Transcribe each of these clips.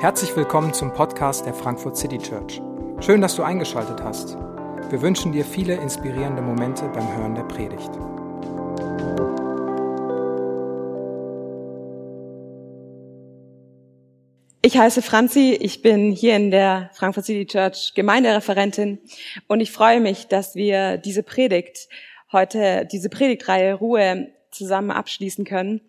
Herzlich willkommen zum Podcast der Frankfurt City Church. Schön, dass du eingeschaltet hast. Wir wünschen dir viele inspirierende Momente beim Hören der Predigt. Ich heiße Franzi, ich bin hier in der Frankfurt City Church Gemeindereferentin und ich freue mich, dass wir diese Predigt heute, diese Predigtreihe Ruhe zusammen abschließen können.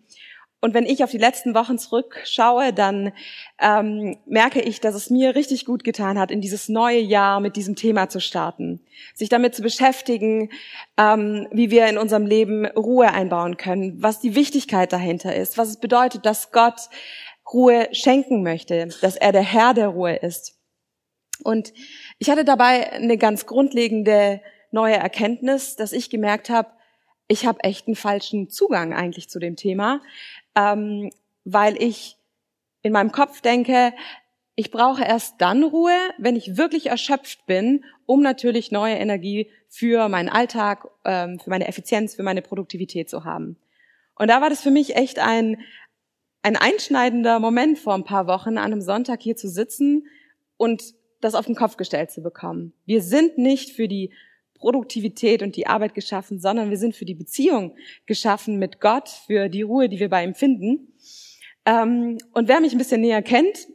Und wenn ich auf die letzten Wochen zurückschaue, dann ähm, merke ich, dass es mir richtig gut getan hat, in dieses neue Jahr mit diesem Thema zu starten, sich damit zu beschäftigen, ähm, wie wir in unserem Leben Ruhe einbauen können, was die Wichtigkeit dahinter ist, was es bedeutet, dass Gott Ruhe schenken möchte, dass er der Herr der Ruhe ist. Und ich hatte dabei eine ganz grundlegende neue Erkenntnis, dass ich gemerkt habe, ich habe echt einen falschen Zugang eigentlich zu dem Thema ähm, weil ich in meinem Kopf denke, ich brauche erst dann Ruhe, wenn ich wirklich erschöpft bin, um natürlich neue Energie für meinen Alltag, ähm, für meine Effizienz, für meine Produktivität zu haben. Und da war das für mich echt ein, ein einschneidender Moment vor ein paar Wochen, an einem Sonntag hier zu sitzen und das auf den Kopf gestellt zu bekommen. Wir sind nicht für die Produktivität und die Arbeit geschaffen, sondern wir sind für die Beziehung geschaffen mit Gott, für die Ruhe, die wir bei ihm finden. Ähm, und wer mich ein bisschen näher kennt,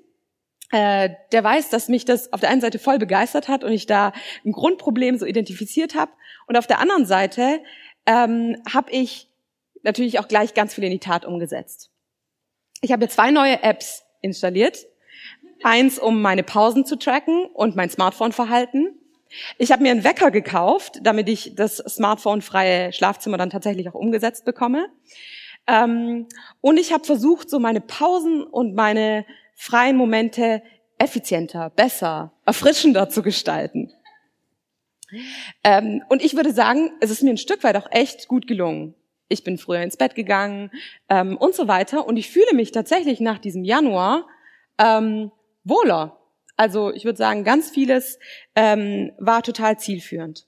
äh, der weiß, dass mich das auf der einen Seite voll begeistert hat und ich da ein Grundproblem so identifiziert habe. Und auf der anderen Seite ähm, habe ich natürlich auch gleich ganz viel in die Tat umgesetzt. Ich habe zwei neue Apps installiert. Eins, um meine Pausen zu tracken und mein Smartphone-Verhalten. Ich habe mir einen Wecker gekauft, damit ich das Smartphone-freie Schlafzimmer dann tatsächlich auch umgesetzt bekomme. Ähm, und ich habe versucht, so meine Pausen und meine freien Momente effizienter, besser, erfrischender zu gestalten. Ähm, und ich würde sagen, es ist mir ein Stück weit auch echt gut gelungen. Ich bin früher ins Bett gegangen ähm, und so weiter. Und ich fühle mich tatsächlich nach diesem Januar ähm, wohler. Also ich würde sagen, ganz vieles ähm, war total zielführend.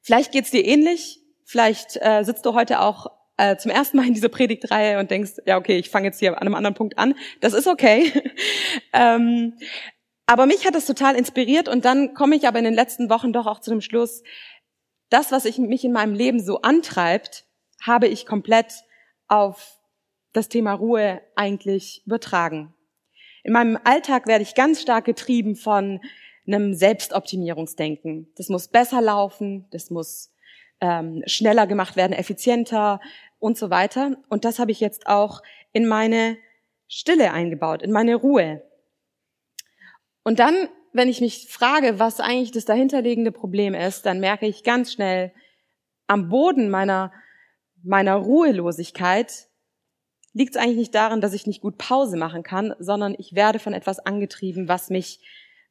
Vielleicht geht's dir ähnlich. Vielleicht äh, sitzt du heute auch äh, zum ersten Mal in dieser Predigtreihe und denkst, ja okay, ich fange jetzt hier an einem anderen Punkt an. Das ist okay. ähm, aber mich hat das total inspiriert und dann komme ich aber in den letzten Wochen doch auch zu dem Schluss, das, was ich, mich in meinem Leben so antreibt, habe ich komplett auf das Thema Ruhe eigentlich übertragen. In meinem Alltag werde ich ganz stark getrieben von einem Selbstoptimierungsdenken. Das muss besser laufen, das muss ähm, schneller gemacht werden, effizienter und so weiter. Und das habe ich jetzt auch in meine Stille eingebaut, in meine Ruhe. Und dann, wenn ich mich frage, was eigentlich das dahinterliegende Problem ist, dann merke ich ganz schnell, am Boden meiner, meiner Ruhelosigkeit liegt es eigentlich nicht daran, dass ich nicht gut Pause machen kann, sondern ich werde von etwas angetrieben, was mich,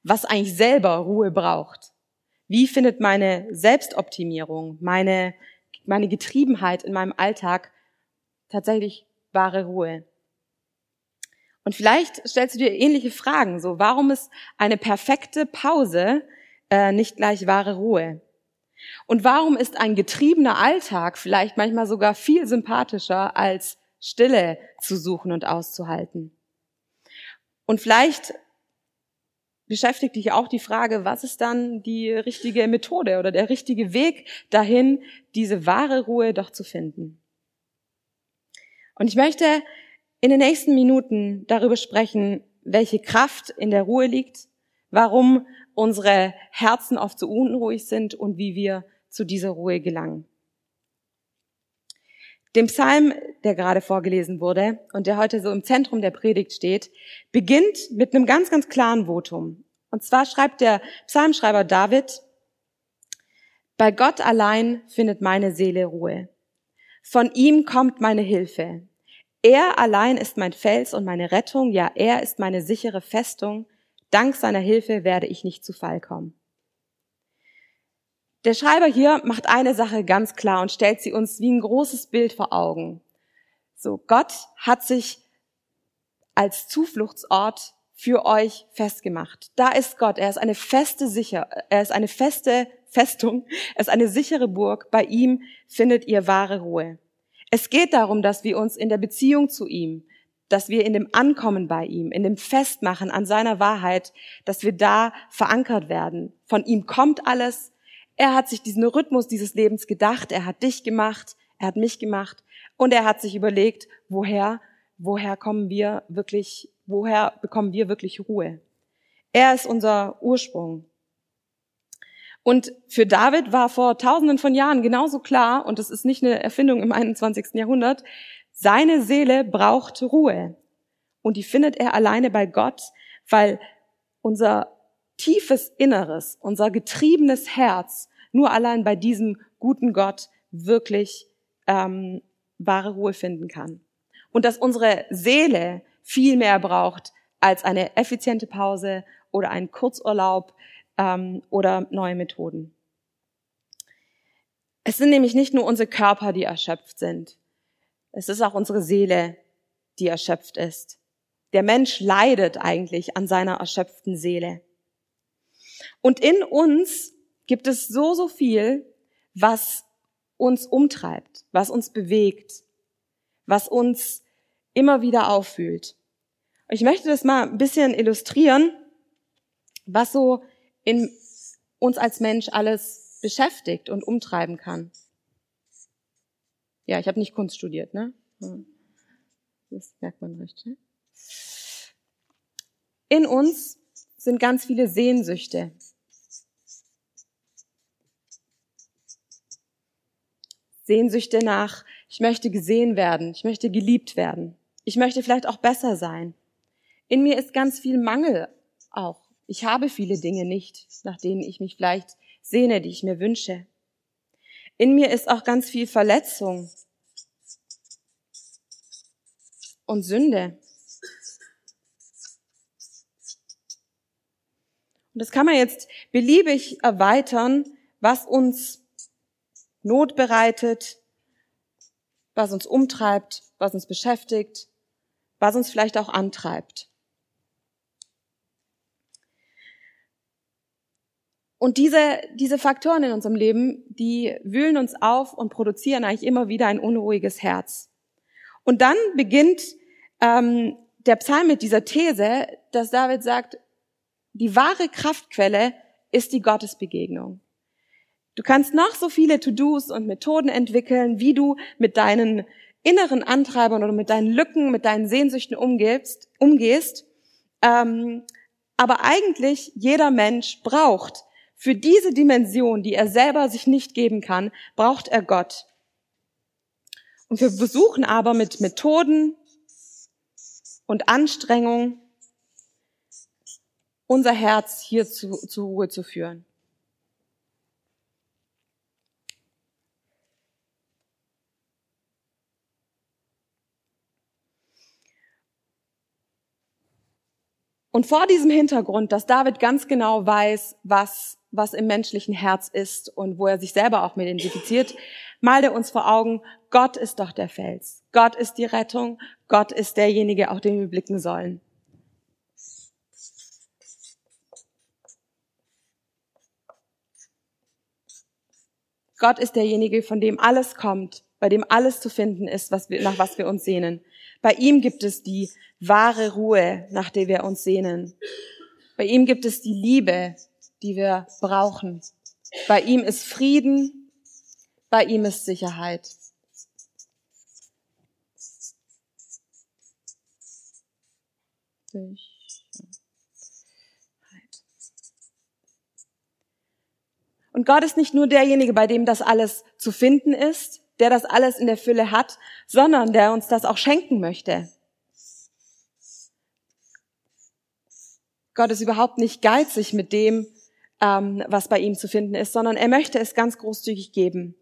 was eigentlich selber Ruhe braucht. Wie findet meine Selbstoptimierung, meine, meine Getriebenheit in meinem Alltag tatsächlich wahre Ruhe? Und vielleicht stellst du dir ähnliche Fragen, so warum ist eine perfekte Pause äh, nicht gleich wahre Ruhe? Und warum ist ein getriebener Alltag vielleicht manchmal sogar viel sympathischer als Stille zu suchen und auszuhalten. Und vielleicht beschäftigt dich auch die Frage, was ist dann die richtige Methode oder der richtige Weg dahin, diese wahre Ruhe doch zu finden. Und ich möchte in den nächsten Minuten darüber sprechen, welche Kraft in der Ruhe liegt, warum unsere Herzen oft so unruhig sind und wie wir zu dieser Ruhe gelangen. Dem Psalm, der gerade vorgelesen wurde und der heute so im Zentrum der Predigt steht, beginnt mit einem ganz, ganz klaren Votum. Und zwar schreibt der Psalmschreiber David, bei Gott allein findet meine Seele Ruhe. Von ihm kommt meine Hilfe. Er allein ist mein Fels und meine Rettung, ja, er ist meine sichere Festung. Dank seiner Hilfe werde ich nicht zu Fall kommen. Der Schreiber hier macht eine Sache ganz klar und stellt sie uns wie ein großes Bild vor Augen. So, Gott hat sich als Zufluchtsort für euch festgemacht. Da ist Gott. Er ist eine feste sicher, er ist eine feste Festung. Er ist eine sichere Burg. Bei ihm findet ihr wahre Ruhe. Es geht darum, dass wir uns in der Beziehung zu ihm, dass wir in dem Ankommen bei ihm, in dem Festmachen an seiner Wahrheit, dass wir da verankert werden. Von ihm kommt alles. Er hat sich diesen Rhythmus dieses Lebens gedacht. Er hat dich gemacht. Er hat mich gemacht. Und er hat sich überlegt, woher, woher kommen wir wirklich, woher bekommen wir wirklich Ruhe? Er ist unser Ursprung. Und für David war vor tausenden von Jahren genauso klar, und das ist nicht eine Erfindung im 21. Jahrhundert, seine Seele braucht Ruhe. Und die findet er alleine bei Gott, weil unser tiefes Inneres, unser getriebenes Herz nur allein bei diesem guten Gott wirklich ähm, wahre Ruhe finden kann. Und dass unsere Seele viel mehr braucht als eine effiziente Pause oder einen Kurzurlaub ähm, oder neue Methoden. Es sind nämlich nicht nur unsere Körper, die erschöpft sind. Es ist auch unsere Seele, die erschöpft ist. Der Mensch leidet eigentlich an seiner erschöpften Seele. Und in uns gibt es so, so viel, was uns umtreibt, was uns bewegt, was uns immer wieder auffühlt. Ich möchte das mal ein bisschen illustrieren, was so in uns als Mensch alles beschäftigt und umtreiben kann. Ja, ich habe nicht Kunst studiert, ne? Das merkt man recht. In uns sind ganz viele Sehnsüchte. Sehnsüchte nach, ich möchte gesehen werden, ich möchte geliebt werden, ich möchte vielleicht auch besser sein. In mir ist ganz viel Mangel auch. Ich habe viele Dinge nicht, nach denen ich mich vielleicht sehne, die ich mir wünsche. In mir ist auch ganz viel Verletzung und Sünde. Und das kann man jetzt beliebig erweitern, was uns Not bereitet, was uns umtreibt, was uns beschäftigt, was uns vielleicht auch antreibt. Und diese, diese Faktoren in unserem Leben, die wühlen uns auf und produzieren eigentlich immer wieder ein unruhiges Herz. Und dann beginnt ähm, der Psalm mit dieser These, dass David sagt, die wahre Kraftquelle ist die Gottesbegegnung. Du kannst noch so viele To-Dos und Methoden entwickeln, wie du mit deinen inneren Antreibern oder mit deinen Lücken, mit deinen Sehnsüchten umgehst. umgehst. Ähm, aber eigentlich jeder Mensch braucht für diese Dimension, die er selber sich nicht geben kann, braucht er Gott. Und wir versuchen aber mit Methoden und Anstrengung unser Herz hier zu, zur Ruhe zu führen. Und vor diesem Hintergrund, dass David ganz genau weiß, was was im menschlichen Herz ist und wo er sich selber auch mit identifiziert, malt er uns vor Augen, Gott ist doch der Fels. Gott ist die Rettung. Gott ist derjenige, auf den wir blicken sollen. Gott ist derjenige, von dem alles kommt, bei dem alles zu finden ist, was wir, nach was wir uns sehnen. Bei ihm gibt es die wahre Ruhe, nach der wir uns sehnen. Bei ihm gibt es die Liebe, die wir brauchen. Bei ihm ist Frieden, bei ihm ist Sicherheit. Und Gott ist nicht nur derjenige, bei dem das alles zu finden ist, der das alles in der Fülle hat, sondern der uns das auch schenken möchte. Gott ist überhaupt nicht geizig mit dem, ähm, was bei ihm zu finden ist, sondern er möchte es ganz großzügig geben.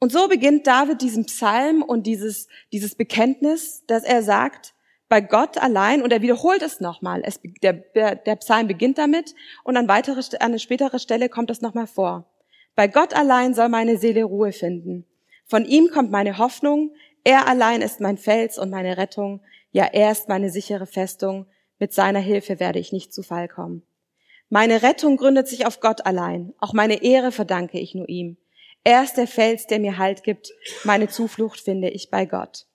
Und so beginnt David diesen Psalm und dieses, dieses Bekenntnis, dass er sagt, bei Gott allein, und er wiederholt es nochmal, es, der, der, Psalm beginnt damit und an, weitere, an eine spätere Stelle kommt es nochmal vor. Bei Gott allein soll meine Seele Ruhe finden. Von ihm kommt meine Hoffnung, er allein ist mein Fels und meine Rettung, ja er ist meine sichere Festung, mit seiner Hilfe werde ich nicht zu Fall kommen. Meine Rettung gründet sich auf Gott allein. Auch meine Ehre verdanke ich nur ihm. Er ist der Fels, der mir Halt gibt. Meine Zuflucht finde ich bei Gott.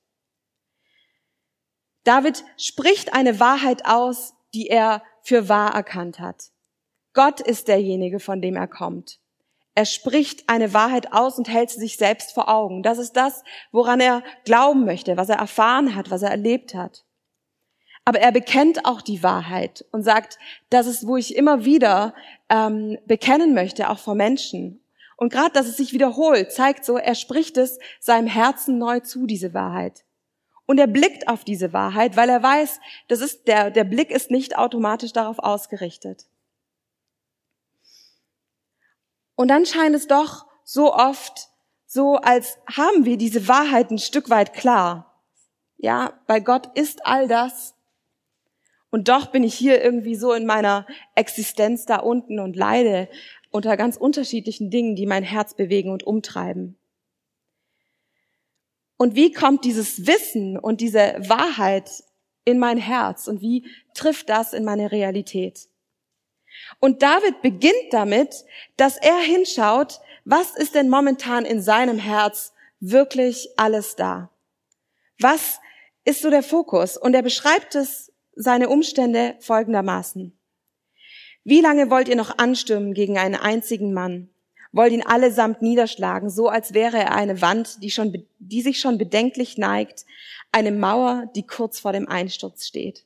David spricht eine Wahrheit aus, die er für wahr erkannt hat. Gott ist derjenige, von dem er kommt. Er spricht eine Wahrheit aus und hält sie sich selbst vor Augen. Das ist das, woran er glauben möchte, was er erfahren hat, was er erlebt hat. Aber er bekennt auch die Wahrheit und sagt, das ist, wo ich immer wieder ähm, bekennen möchte, auch vor Menschen. Und gerade, dass es sich wiederholt, zeigt so, er spricht es seinem Herzen neu zu, diese Wahrheit. Und er blickt auf diese Wahrheit, weil er weiß, das ist, der, der Blick ist nicht automatisch darauf ausgerichtet. Und dann scheint es doch so oft so, als haben wir diese Wahrheit ein Stück weit klar. Ja, bei Gott ist all das. Und doch bin ich hier irgendwie so in meiner Existenz da unten und leide unter ganz unterschiedlichen Dingen, die mein Herz bewegen und umtreiben. Und wie kommt dieses Wissen und diese Wahrheit in mein Herz und wie trifft das in meine Realität? Und David beginnt damit, dass er hinschaut, was ist denn momentan in seinem Herz wirklich alles da? Was ist so der Fokus? Und er beschreibt es, seine Umstände folgendermaßen. Wie lange wollt ihr noch anstürmen gegen einen einzigen Mann? Wollt ihn allesamt niederschlagen, so als wäre er eine Wand, die, schon, die sich schon bedenklich neigt, eine Mauer, die kurz vor dem Einsturz steht.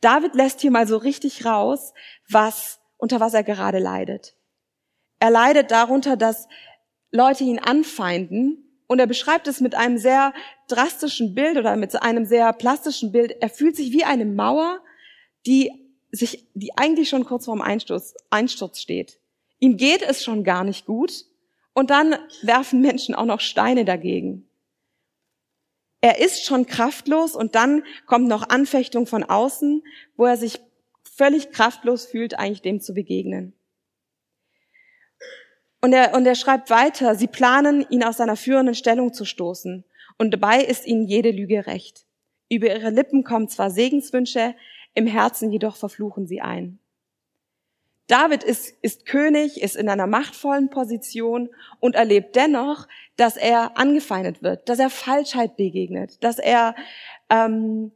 David lässt hier mal so richtig raus, was, unter was er gerade leidet. Er leidet darunter, dass Leute ihn anfeinden und er beschreibt es mit einem sehr drastischen Bild oder mit einem sehr plastischen Bild. Er fühlt sich wie eine Mauer, die sich, die eigentlich schon kurz vorm Einsturz, Einsturz steht. Ihm geht es schon gar nicht gut und dann werfen Menschen auch noch Steine dagegen. Er ist schon kraftlos und dann kommt noch Anfechtung von außen, wo er sich völlig kraftlos fühlt, eigentlich dem zu begegnen. Und er, und er schreibt weiter, sie planen, ihn aus seiner führenden Stellung zu stoßen. Und dabei ist ihnen jede Lüge recht. Über ihre Lippen kommen zwar Segenswünsche, im Herzen jedoch verfluchen sie ein. David ist, ist König, ist in einer machtvollen Position und erlebt dennoch, dass er angefeindet wird, dass er Falschheit begegnet, dass er ähm,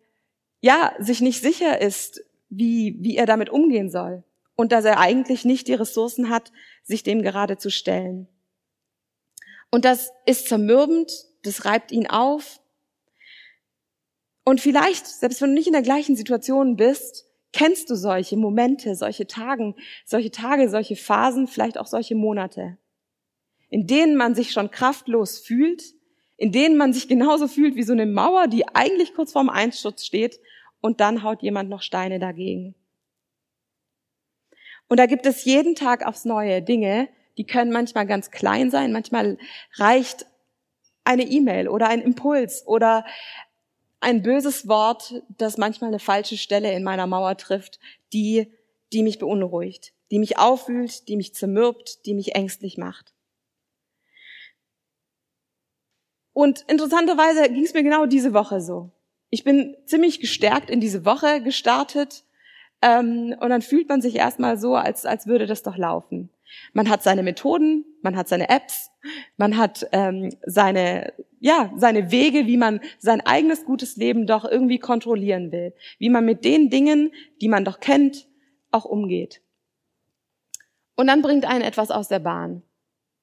ja sich nicht sicher ist, wie, wie er damit umgehen soll und dass er eigentlich nicht die Ressourcen hat, sich dem gerade zu stellen. Und das ist zermürbend, das reibt ihn auf. Und vielleicht, selbst wenn du nicht in der gleichen Situation bist, Kennst du solche Momente, solche Tagen, solche Tage, solche Phasen, vielleicht auch solche Monate, in denen man sich schon kraftlos fühlt, in denen man sich genauso fühlt wie so eine Mauer, die eigentlich kurz vorm Einsturz steht und dann haut jemand noch Steine dagegen. Und da gibt es jeden Tag aufs Neue Dinge, die können manchmal ganz klein sein, manchmal reicht eine E-Mail oder ein Impuls oder ein böses Wort, das manchmal eine falsche Stelle in meiner Mauer trifft, die, die mich beunruhigt, die mich aufwühlt, die mich zermürbt, die mich ängstlich macht. Und interessanterweise ging es mir genau diese Woche so. Ich bin ziemlich gestärkt in diese Woche gestartet ähm, und dann fühlt man sich erstmal so, als, als würde das doch laufen. Man hat seine Methoden, man hat seine Apps, man hat ähm, seine, ja, seine Wege, wie man sein eigenes gutes Leben doch irgendwie kontrollieren will, wie man mit den Dingen, die man doch kennt, auch umgeht. Und dann bringt einen etwas aus der Bahn.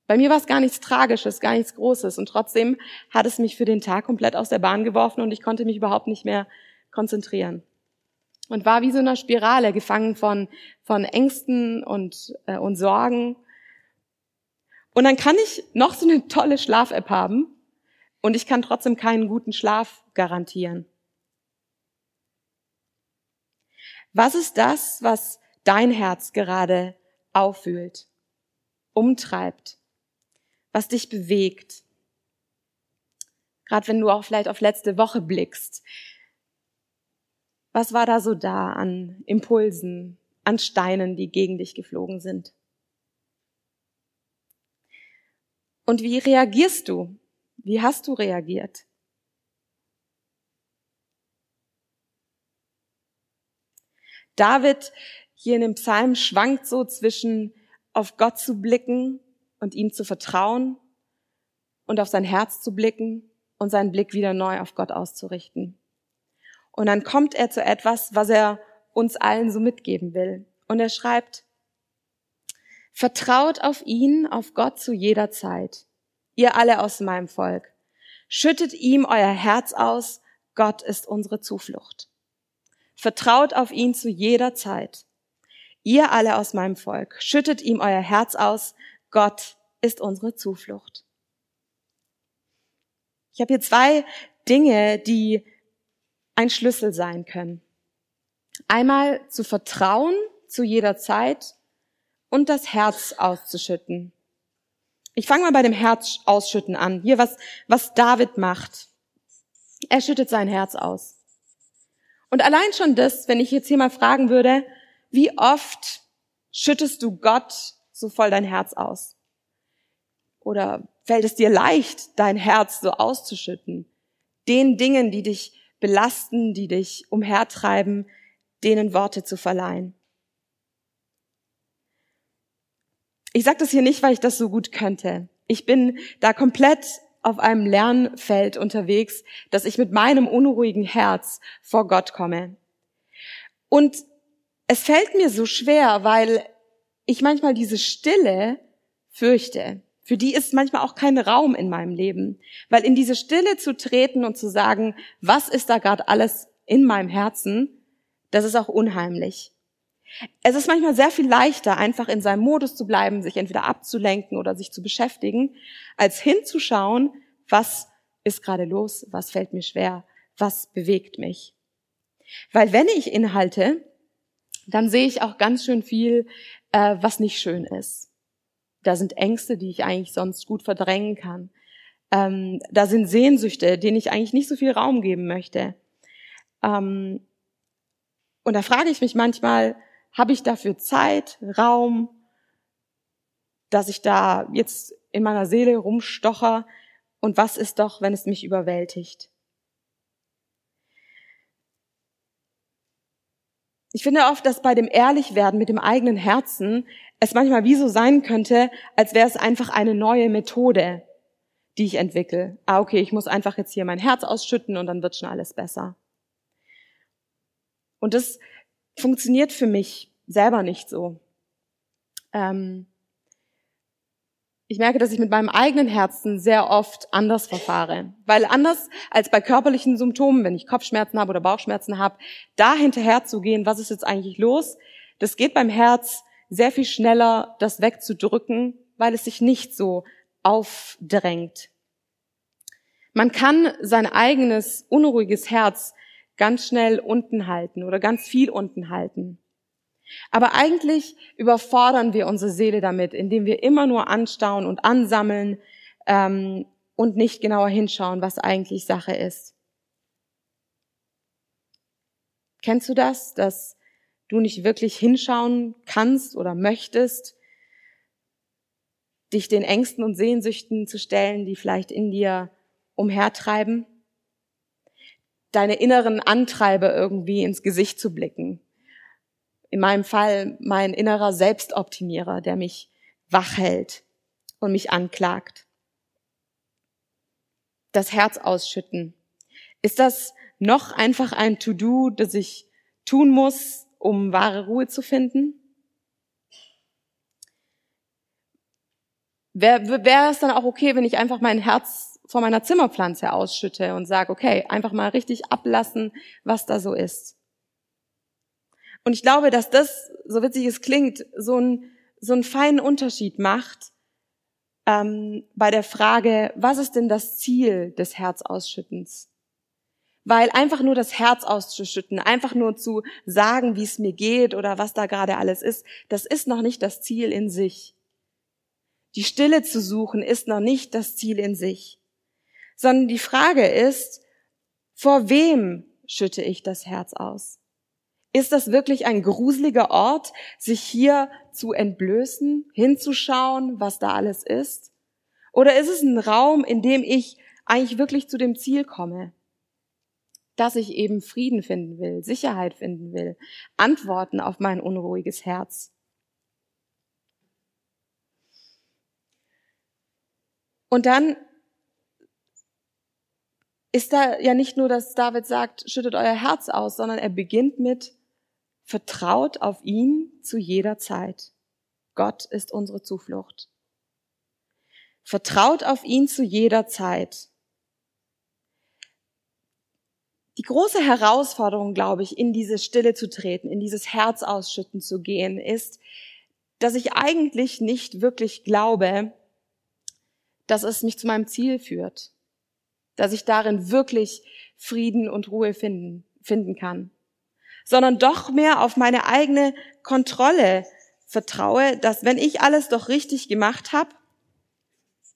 Bei mir war es gar nichts Tragisches, gar nichts Großes und trotzdem hat es mich für den Tag komplett aus der Bahn geworfen und ich konnte mich überhaupt nicht mehr konzentrieren und war wie so einer Spirale gefangen von, von Ängsten und, äh, und Sorgen. Und dann kann ich noch so eine tolle Schlaf-App haben und ich kann trotzdem keinen guten Schlaf garantieren. Was ist das, was dein Herz gerade auffühlt, umtreibt, was dich bewegt? Gerade wenn du auch vielleicht auf letzte Woche blickst. Was war da so da an Impulsen, an Steinen, die gegen dich geflogen sind? Und wie reagierst du? Wie hast du reagiert? David hier in dem Psalm schwankt so zwischen auf Gott zu blicken und ihm zu vertrauen und auf sein Herz zu blicken und seinen Blick wieder neu auf Gott auszurichten. Und dann kommt er zu etwas, was er uns allen so mitgeben will. Und er schreibt, Vertraut auf ihn, auf Gott zu jeder Zeit. Ihr alle aus meinem Volk. Schüttet ihm euer Herz aus. Gott ist unsere Zuflucht. Vertraut auf ihn zu jeder Zeit. Ihr alle aus meinem Volk. Schüttet ihm euer Herz aus. Gott ist unsere Zuflucht. Ich habe hier zwei Dinge, die ein Schlüssel sein können. Einmal zu vertrauen zu jeder Zeit und das Herz auszuschütten. Ich fange mal bei dem Herz ausschütten an. Hier, was, was David macht. Er schüttet sein Herz aus. Und allein schon das, wenn ich jetzt hier mal fragen würde, wie oft schüttest du Gott so voll dein Herz aus? Oder fällt es dir leicht, dein Herz so auszuschütten? Den Dingen, die dich belasten, die dich umhertreiben, denen Worte zu verleihen. Ich sage das hier nicht, weil ich das so gut könnte. Ich bin da komplett auf einem Lernfeld unterwegs, dass ich mit meinem unruhigen Herz vor Gott komme. Und es fällt mir so schwer, weil ich manchmal diese Stille fürchte. Für die ist manchmal auch kein Raum in meinem Leben. Weil in diese Stille zu treten und zu sagen, was ist da gerade alles in meinem Herzen, das ist auch unheimlich. Es ist manchmal sehr viel leichter, einfach in seinem Modus zu bleiben, sich entweder abzulenken oder sich zu beschäftigen, als hinzuschauen, was ist gerade los, was fällt mir schwer, was bewegt mich. Weil wenn ich inhalte, dann sehe ich auch ganz schön viel, äh, was nicht schön ist. Da sind Ängste, die ich eigentlich sonst gut verdrängen kann. Ähm, da sind Sehnsüchte, denen ich eigentlich nicht so viel Raum geben möchte. Ähm, und da frage ich mich manchmal, habe ich dafür Zeit, Raum, dass ich da jetzt in meiner Seele rumstocher? Und was ist doch, wenn es mich überwältigt? Ich finde oft, dass bei dem Ehrlichwerden mit dem eigenen Herzen es manchmal wie so sein könnte, als wäre es einfach eine neue Methode, die ich entwickle. Ah, okay, ich muss einfach jetzt hier mein Herz ausschütten und dann wird schon alles besser. Und das funktioniert für mich selber nicht so. Ähm, ich merke, dass ich mit meinem eigenen Herzen sehr oft anders verfahre. Weil anders als bei körperlichen Symptomen, wenn ich Kopfschmerzen habe oder Bauchschmerzen habe, da hinterher zu gehen, was ist jetzt eigentlich los, das geht beim Herz sehr viel schneller, das wegzudrücken, weil es sich nicht so aufdrängt. Man kann sein eigenes unruhiges Herz ganz schnell unten halten oder ganz viel unten halten. Aber eigentlich überfordern wir unsere Seele damit, indem wir immer nur anstauen und ansammeln ähm, und nicht genauer hinschauen, was eigentlich Sache ist. Kennst du das, dass du nicht wirklich hinschauen kannst oder möchtest, dich den Ängsten und Sehnsüchten zu stellen, die vielleicht in dir umhertreiben? Deine inneren Antreiber irgendwie ins Gesicht zu blicken in meinem Fall mein innerer Selbstoptimierer, der mich wach hält und mich anklagt. Das Herz ausschütten. Ist das noch einfach ein To-Do, das ich tun muss, um wahre Ruhe zu finden? Wäre wär es dann auch okay, wenn ich einfach mein Herz vor meiner Zimmerpflanze ausschütte und sage, okay, einfach mal richtig ablassen, was da so ist. Und ich glaube, dass das, so witzig es klingt, so, ein, so einen feinen Unterschied macht ähm, bei der Frage, was ist denn das Ziel des Herzausschüttens? Weil einfach nur das Herz auszuschütten, einfach nur zu sagen, wie es mir geht oder was da gerade alles ist, das ist noch nicht das Ziel in sich. Die Stille zu suchen ist noch nicht das Ziel in sich, sondern die Frage ist, vor wem schütte ich das Herz aus? Ist das wirklich ein gruseliger Ort, sich hier zu entblößen, hinzuschauen, was da alles ist? Oder ist es ein Raum, in dem ich eigentlich wirklich zu dem Ziel komme, dass ich eben Frieden finden will, Sicherheit finden will, Antworten auf mein unruhiges Herz? Und dann ist da ja nicht nur, dass David sagt, schüttet euer Herz aus, sondern er beginnt mit, vertraut auf ihn zu jeder Zeit. Gott ist unsere Zuflucht. Vertraut auf ihn zu jeder Zeit. Die große Herausforderung, glaube ich, in diese Stille zu treten, in dieses Herz ausschütten zu gehen, ist, dass ich eigentlich nicht wirklich glaube, dass es mich zu meinem Ziel führt, dass ich darin wirklich Frieden und Ruhe finden, finden kann, sondern doch mehr auf meine eigene Kontrolle vertraue, dass wenn ich alles doch richtig gemacht habe,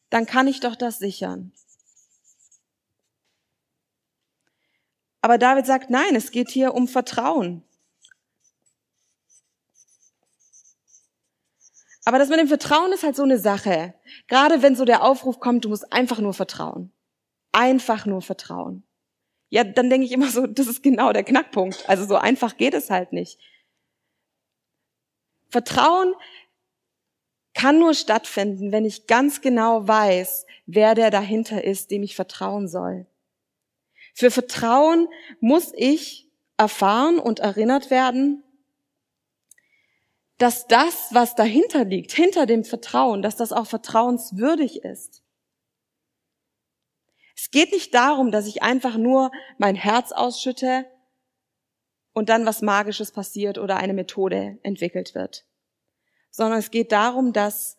dann kann ich doch das sichern. Aber David sagt, nein, es geht hier um Vertrauen. Aber das mit dem Vertrauen ist halt so eine Sache. Gerade wenn so der Aufruf kommt, du musst einfach nur vertrauen. Einfach nur vertrauen. Ja, dann denke ich immer so, das ist genau der Knackpunkt. Also so einfach geht es halt nicht. Vertrauen kann nur stattfinden, wenn ich ganz genau weiß, wer der dahinter ist, dem ich vertrauen soll. Für Vertrauen muss ich erfahren und erinnert werden, dass das, was dahinter liegt, hinter dem Vertrauen, dass das auch vertrauenswürdig ist. Es geht nicht darum, dass ich einfach nur mein Herz ausschütte und dann was Magisches passiert oder eine Methode entwickelt wird, sondern es geht darum, dass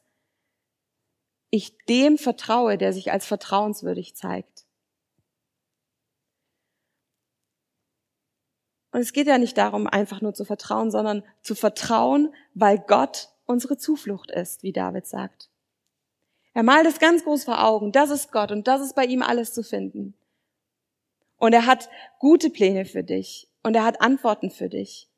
ich dem vertraue, der sich als vertrauenswürdig zeigt. Und es geht ja nicht darum, einfach nur zu vertrauen, sondern zu vertrauen, weil Gott unsere Zuflucht ist, wie David sagt. Er malt es ganz groß vor Augen. Das ist Gott und das ist bei ihm alles zu finden. Und er hat gute Pläne für dich und er hat Antworten für dich.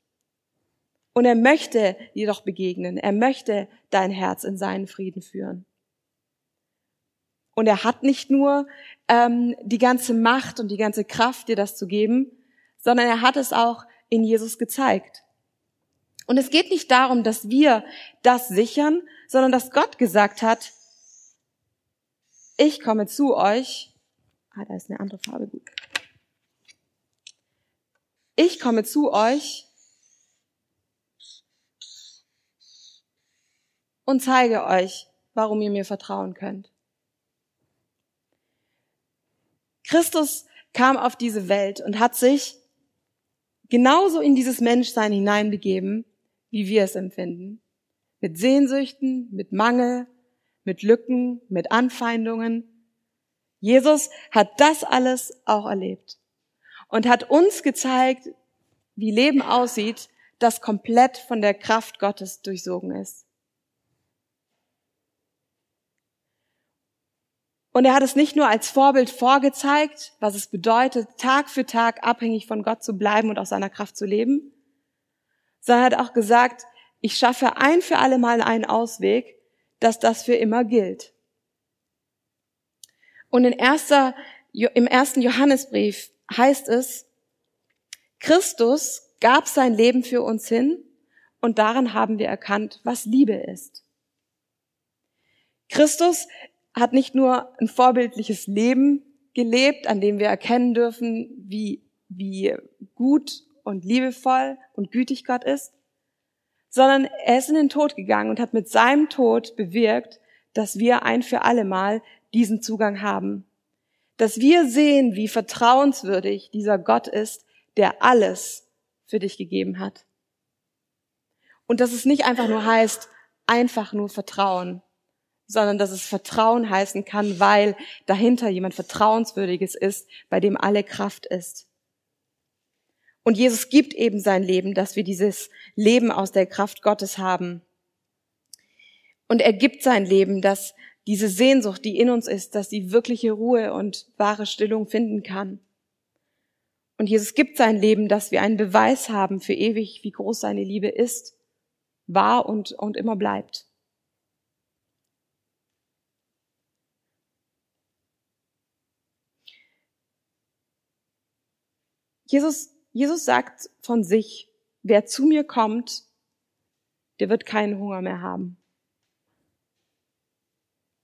Und er möchte dir doch begegnen. Er möchte dein Herz in seinen Frieden führen. Und er hat nicht nur ähm, die ganze Macht und die ganze Kraft, dir das zu geben, sondern er hat es auch in Jesus gezeigt. Und es geht nicht darum, dass wir das sichern, sondern dass Gott gesagt hat, ich komme zu euch. Ah, da ist eine andere Farbe gut. Ich komme zu euch und zeige euch, warum ihr mir vertrauen könnt. Christus kam auf diese Welt und hat sich genauso in dieses Menschsein hineinbegeben, wie wir es empfinden. Mit Sehnsüchten, mit Mangel, mit Lücken, mit Anfeindungen. Jesus hat das alles auch erlebt und hat uns gezeigt, wie Leben aussieht, das komplett von der Kraft Gottes durchsogen ist. Und er hat es nicht nur als Vorbild vorgezeigt, was es bedeutet, Tag für Tag abhängig von Gott zu bleiben und aus seiner Kraft zu leben, sondern er hat auch gesagt, ich schaffe ein für alle Mal einen Ausweg, dass das für immer gilt. Und in erster, im ersten Johannesbrief heißt es, Christus gab sein Leben für uns hin und daran haben wir erkannt, was Liebe ist. Christus hat nicht nur ein vorbildliches Leben gelebt, an dem wir erkennen dürfen, wie, wie gut und liebevoll und gütig Gott ist, sondern er ist in den Tod gegangen und hat mit seinem Tod bewirkt, dass wir ein für alle Mal diesen Zugang haben. Dass wir sehen, wie vertrauenswürdig dieser Gott ist, der alles für dich gegeben hat. Und dass es nicht einfach nur heißt, einfach nur Vertrauen, sondern dass es Vertrauen heißen kann, weil dahinter jemand Vertrauenswürdiges ist, bei dem alle Kraft ist. Und Jesus gibt eben sein Leben, dass wir dieses Leben aus der Kraft Gottes haben. Und er gibt sein Leben, dass diese Sehnsucht, die in uns ist, dass sie wirkliche Ruhe und wahre Stillung finden kann. Und Jesus gibt sein Leben, dass wir einen Beweis haben für ewig, wie groß seine Liebe ist, war und, und immer bleibt. Jesus, Jesus sagt von sich, wer zu mir kommt, der wird keinen Hunger mehr haben.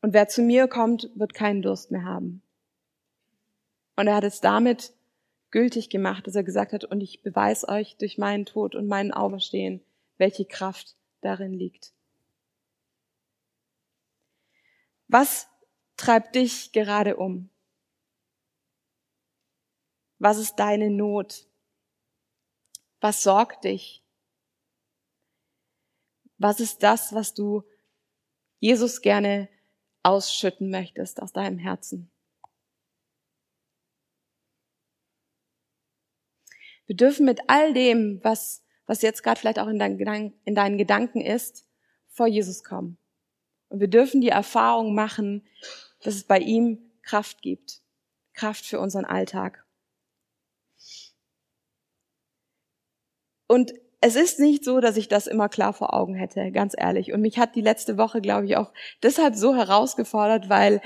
Und wer zu mir kommt, wird keinen Durst mehr haben. Und er hat es damit gültig gemacht, dass er gesagt hat, und ich beweise euch durch meinen Tod und meinen Auferstehen, welche Kraft darin liegt. Was treibt dich gerade um? Was ist deine Not? Was sorgt dich? Was ist das, was du Jesus gerne ausschütten möchtest aus deinem Herzen? Wir dürfen mit all dem, was, was jetzt gerade vielleicht auch in, dein, in deinen Gedanken ist, vor Jesus kommen. Und wir dürfen die Erfahrung machen, dass es bei ihm Kraft gibt. Kraft für unseren Alltag. Und es ist nicht so, dass ich das immer klar vor Augen hätte, ganz ehrlich. Und mich hat die letzte Woche, glaube ich, auch deshalb so herausgefordert, weil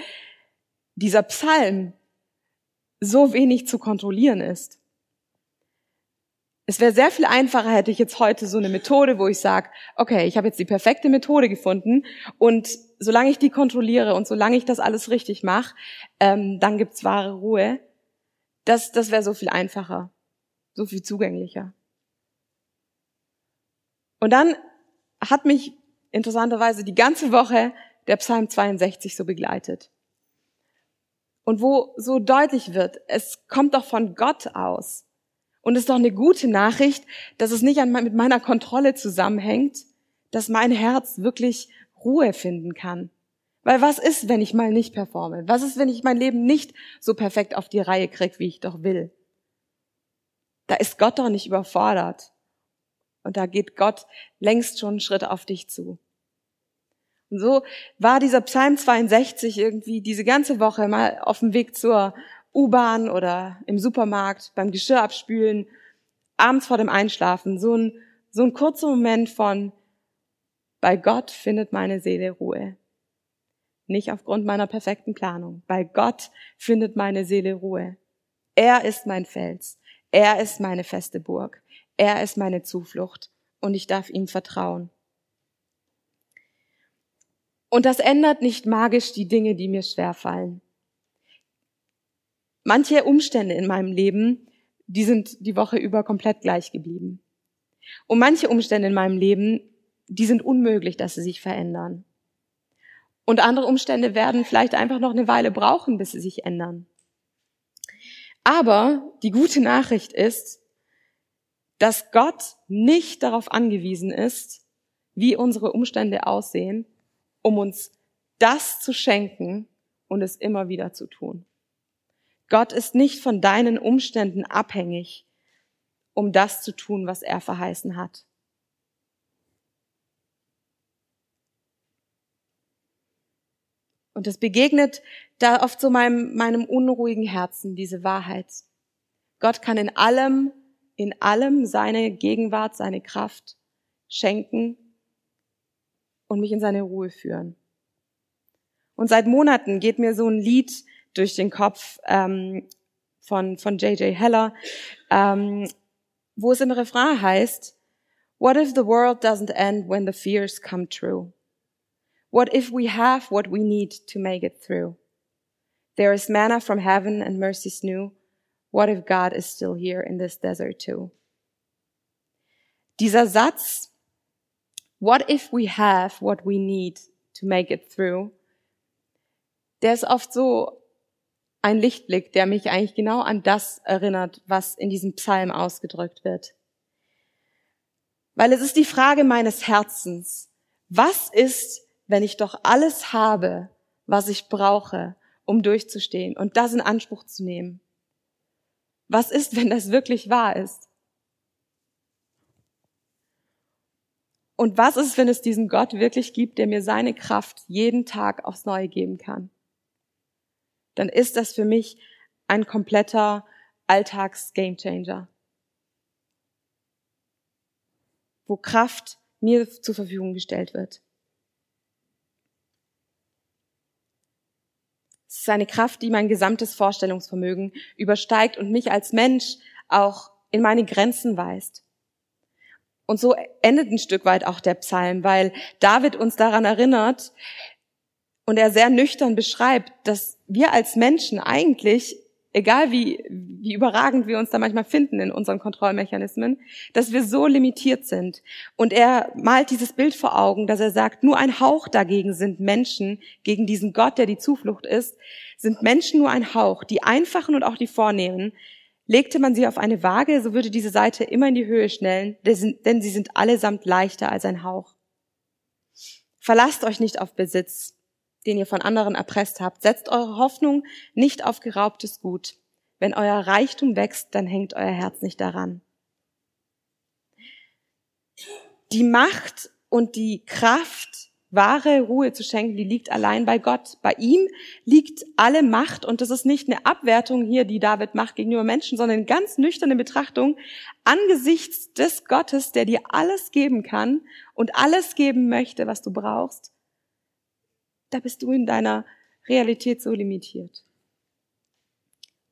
dieser Psalm so wenig zu kontrollieren ist. Es wäre sehr viel einfacher, hätte ich jetzt heute so eine Methode, wo ich sage, okay, ich habe jetzt die perfekte Methode gefunden und solange ich die kontrolliere und solange ich das alles richtig mache, ähm, dann gibt's wahre Ruhe. Das, das wäre so viel einfacher, so viel zugänglicher. Und dann hat mich interessanterweise die ganze Woche der Psalm 62 so begleitet. Und wo so deutlich wird, es kommt doch von Gott aus. Und es ist doch eine gute Nachricht, dass es nicht mit meiner Kontrolle zusammenhängt, dass mein Herz wirklich Ruhe finden kann. Weil was ist, wenn ich mal nicht performe? Was ist, wenn ich mein Leben nicht so perfekt auf die Reihe kriege, wie ich doch will? Da ist Gott doch nicht überfordert. Und da geht Gott längst schon einen Schritt auf dich zu. Und so war dieser Psalm 62 irgendwie diese ganze Woche mal auf dem Weg zur U-Bahn oder im Supermarkt, beim Geschirr abspülen, abends vor dem Einschlafen. So ein, so ein kurzer Moment von, bei Gott findet meine Seele Ruhe. Nicht aufgrund meiner perfekten Planung. Bei Gott findet meine Seele Ruhe. Er ist mein Fels. Er ist meine feste Burg. Er ist meine Zuflucht und ich darf ihm vertrauen. Und das ändert nicht magisch die Dinge, die mir schwerfallen. Manche Umstände in meinem Leben, die sind die Woche über komplett gleich geblieben. Und manche Umstände in meinem Leben, die sind unmöglich, dass sie sich verändern. Und andere Umstände werden vielleicht einfach noch eine Weile brauchen, bis sie sich ändern. Aber die gute Nachricht ist, dass Gott nicht darauf angewiesen ist, wie unsere Umstände aussehen, um uns das zu schenken und es immer wieder zu tun. Gott ist nicht von deinen Umständen abhängig, um das zu tun, was er verheißen hat. Und es begegnet da oft so meinem, meinem unruhigen Herzen, diese Wahrheit. Gott kann in allem in allem seine Gegenwart, seine Kraft schenken und mich in seine Ruhe führen. Und seit Monaten geht mir so ein Lied durch den Kopf ähm, von von J.J. Heller, ähm, wo es im Refrain heißt: What if the world doesn't end when the fears come true? What if we have what we need to make it through? There is manna from heaven and mercies new. What if God is still here in this desert too? Dieser Satz, what if we have what we need to make it through, der ist oft so ein Lichtblick, der mich eigentlich genau an das erinnert, was in diesem Psalm ausgedrückt wird. Weil es ist die Frage meines Herzens, was ist, wenn ich doch alles habe, was ich brauche, um durchzustehen und das in Anspruch zu nehmen? Was ist, wenn das wirklich wahr ist? Und was ist, wenn es diesen Gott wirklich gibt, der mir seine Kraft jeden Tag aufs Neue geben kann? Dann ist das für mich ein kompletter Alltags-Gamechanger. Wo Kraft mir zur Verfügung gestellt wird. Es ist eine Kraft, die mein gesamtes Vorstellungsvermögen übersteigt und mich als Mensch auch in meine Grenzen weist. Und so endet ein Stück weit auch der Psalm, weil David uns daran erinnert, Und er sehr nüchtern beschreibt, dass wir als Menschen eigentlich egal wie, wie überragend wir uns da manchmal finden in unseren Kontrollmechanismen, dass wir so limitiert sind. Und er malt dieses Bild vor Augen, dass er sagt, nur ein Hauch dagegen sind Menschen, gegen diesen Gott, der die Zuflucht ist, sind Menschen nur ein Hauch. Die Einfachen und auch die Vornehmen, legte man sie auf eine Waage, so würde diese Seite immer in die Höhe schnellen, denn sie sind allesamt leichter als ein Hauch. Verlasst euch nicht auf Besitz den ihr von anderen erpresst habt. Setzt eure Hoffnung nicht auf geraubtes Gut. Wenn euer Reichtum wächst, dann hängt euer Herz nicht daran. Die Macht und die Kraft, wahre Ruhe zu schenken, die liegt allein bei Gott. Bei ihm liegt alle Macht und das ist nicht eine Abwertung hier, die David macht gegenüber Menschen, sondern eine ganz nüchterne Betrachtung angesichts des Gottes, der dir alles geben kann und alles geben möchte, was du brauchst da bist du in deiner Realität so limitiert.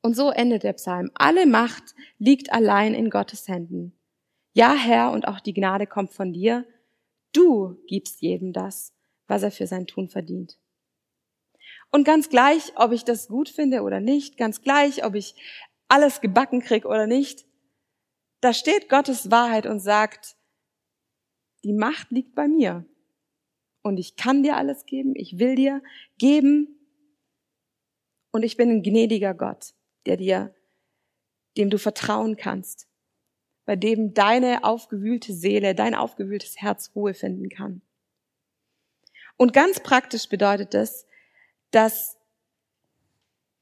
Und so endet der Psalm. Alle Macht liegt allein in Gottes Händen. Ja, Herr, und auch die Gnade kommt von dir. Du gibst jedem das, was er für sein Tun verdient. Und ganz gleich, ob ich das gut finde oder nicht, ganz gleich, ob ich alles gebacken krieg oder nicht, da steht Gottes Wahrheit und sagt, die Macht liegt bei mir und ich kann dir alles geben, ich will dir geben und ich bin ein gnädiger Gott, der dir, dem du vertrauen kannst, bei dem deine aufgewühlte Seele, dein aufgewühltes Herz Ruhe finden kann. Und ganz praktisch bedeutet das, dass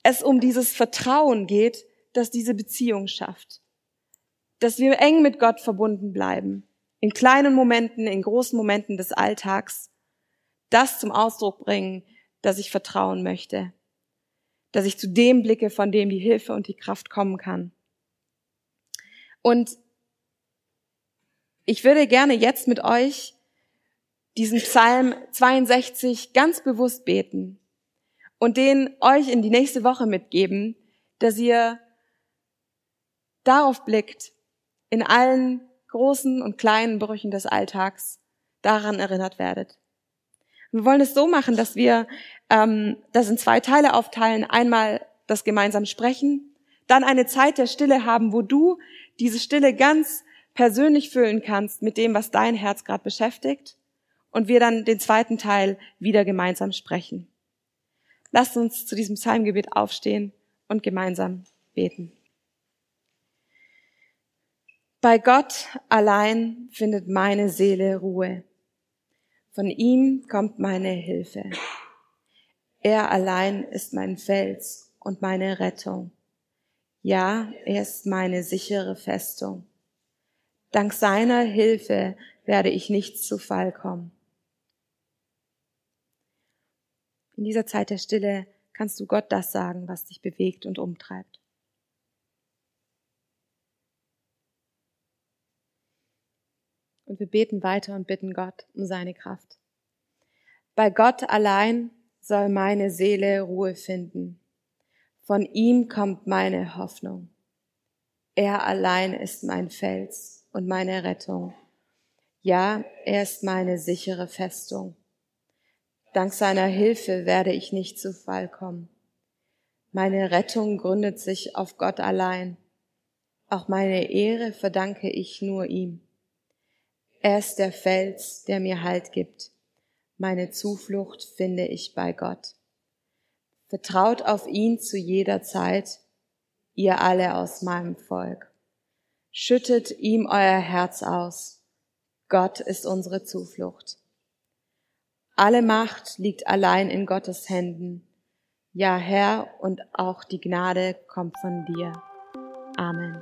es um dieses Vertrauen geht, das diese Beziehung schafft. Dass wir eng mit Gott verbunden bleiben. In kleinen Momenten, in großen Momenten des Alltags das zum Ausdruck bringen, dass ich vertrauen möchte, dass ich zu dem blicke, von dem die Hilfe und die Kraft kommen kann. Und ich würde gerne jetzt mit euch diesen Psalm 62 ganz bewusst beten und den euch in die nächste Woche mitgeben, dass ihr darauf blickt, in allen großen und kleinen Brüchen des Alltags daran erinnert werdet. Wir wollen es so machen, dass wir ähm, das in zwei Teile aufteilen. Einmal das gemeinsam sprechen, dann eine Zeit der Stille haben, wo du diese Stille ganz persönlich füllen kannst mit dem, was dein Herz gerade beschäftigt. Und wir dann den zweiten Teil wieder gemeinsam sprechen. Lasst uns zu diesem Psalmgebet aufstehen und gemeinsam beten. Bei Gott allein findet meine Seele Ruhe. Von ihm kommt meine Hilfe. Er allein ist mein Fels und meine Rettung. Ja, er ist meine sichere Festung. Dank seiner Hilfe werde ich nicht zu Fall kommen. In dieser Zeit der Stille kannst du Gott das sagen, was dich bewegt und umtreibt. Und wir beten weiter und bitten Gott um seine Kraft. Bei Gott allein soll meine Seele Ruhe finden. Von ihm kommt meine Hoffnung. Er allein ist mein Fels und meine Rettung. Ja, er ist meine sichere Festung. Dank seiner Hilfe werde ich nicht zu Fall kommen. Meine Rettung gründet sich auf Gott allein. Auch meine Ehre verdanke ich nur ihm. Er ist der Fels, der mir Halt gibt. Meine Zuflucht finde ich bei Gott. Vertraut auf ihn zu jeder Zeit, ihr alle aus meinem Volk. Schüttet ihm euer Herz aus. Gott ist unsere Zuflucht. Alle Macht liegt allein in Gottes Händen. Ja, Herr, und auch die Gnade kommt von dir. Amen.